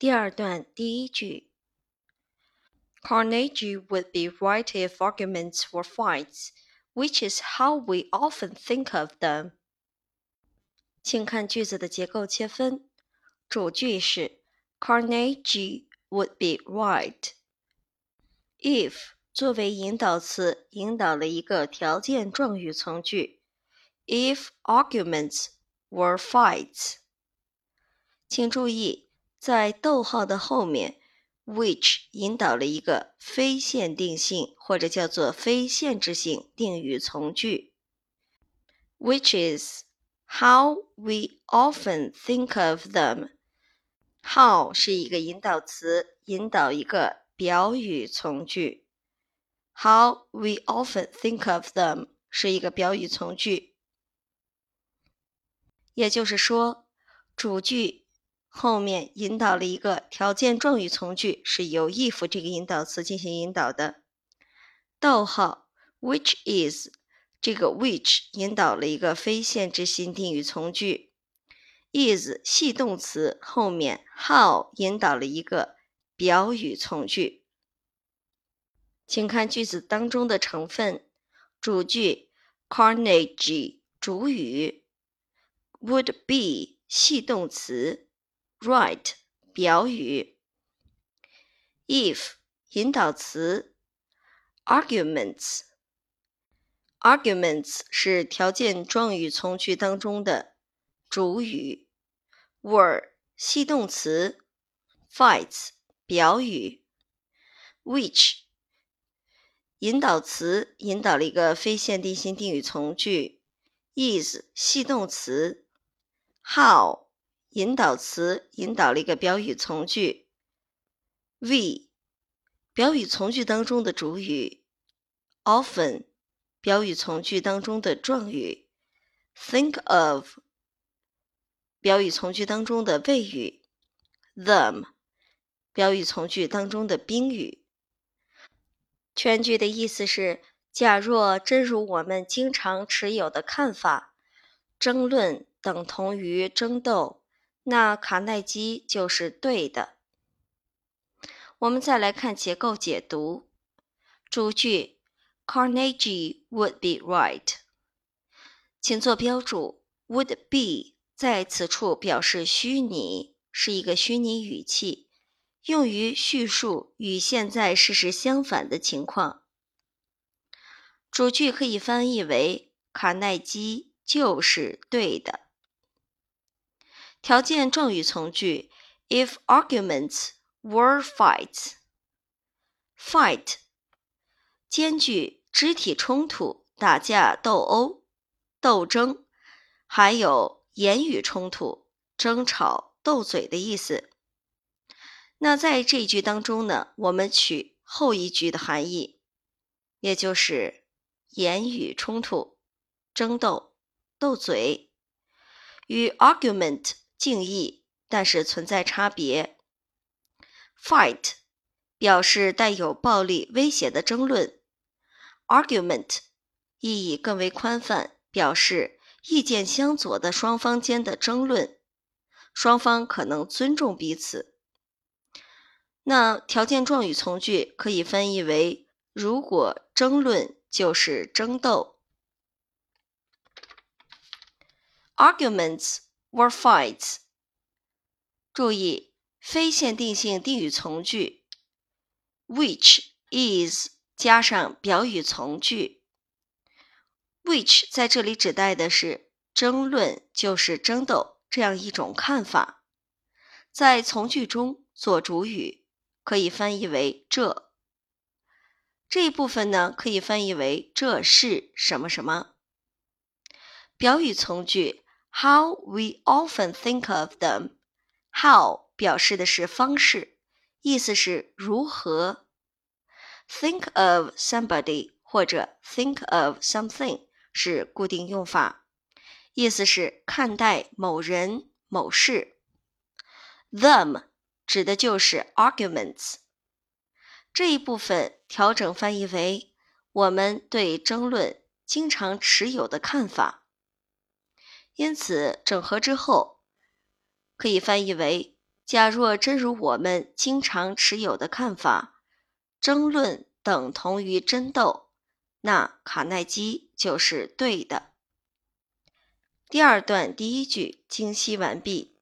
第二段第一句，Carnegie would be right if arguments were fights, which is how we often think of them。请看句子的结构切分，主句是 Carnegie would be right if 作为引导词，引导了一个条件状语从句。If arguments were fights，请注意。在逗号的后面，which 引导了一个非限定性或者叫做非限制性定语从句，which is how we often think of them。how 是一个引导词，引导一个表语从句。How we often think of them 是一个表语从句，也就是说，主句。后面引导了一个条件状语从句，是由 if 这个引导词进行引导的。逗号，which is 这个 which 引导了一个非限制性定语从句，is 系动词后面 how 引导了一个表语从句。请看句子当中的成分：主句 Carnegie 主语，would be 系动词。Right 表语，if 引导词，arguments arguments 是条件状语从句当中的主语，were 系动词，fights 表语，which 引导词引导了一个非限定性定语从句，is 系动词，how 引导词引导了一个表语从句，we 表语从句当中的主语，often 表语从句当中的状语，think of 表语从句当中的谓语，them 表语从句当中的宾语。全句的意思是：假若真如我们经常持有的看法，争论等同于争斗。那卡耐基就是对的。我们再来看结构解读，主句 Carnegie would be right，请做标注，would be 在此处表示虚拟，是一个虚拟语气，用于叙述与现在事实相反的情况。主句可以翻译为卡耐基就是对的。条件状语从句：If arguments were fights，fight 兼具肢体冲突、打架斗殴、斗争，还有言语冲突、争吵、斗嘴的意思。那在这一句当中呢，我们取后一句的含义，也就是言语冲突、争斗、斗嘴，与 argument。敬意，但是存在差别。Fight 表示带有暴力威胁的争论，argument 意义更为宽泛，表示意见相左的双方间的争论，双方可能尊重彼此。那条件状语从句可以翻译为：如果争论就是争斗，arguments。Were fights。注意，非限定性定语从句，which is 加上表语从句，which 在这里指代的是争论就是争斗这样一种看法，在从句中做主语，可以翻译为这。这一部分呢，可以翻译为这是什么什么。表语从句。How we often think of them. How 表示的是方式，意思是如何。Think of somebody 或者 think of something 是固定用法，意思是看待某人、某事。Them 指的就是 arguments。这一部分调整翻译为我们对争论经常持有的看法。因此，整合之后可以翻译为假若真如我们经常持有的看法，争论等同于争斗，那卡耐基就是对的。第二段第一句精析完毕。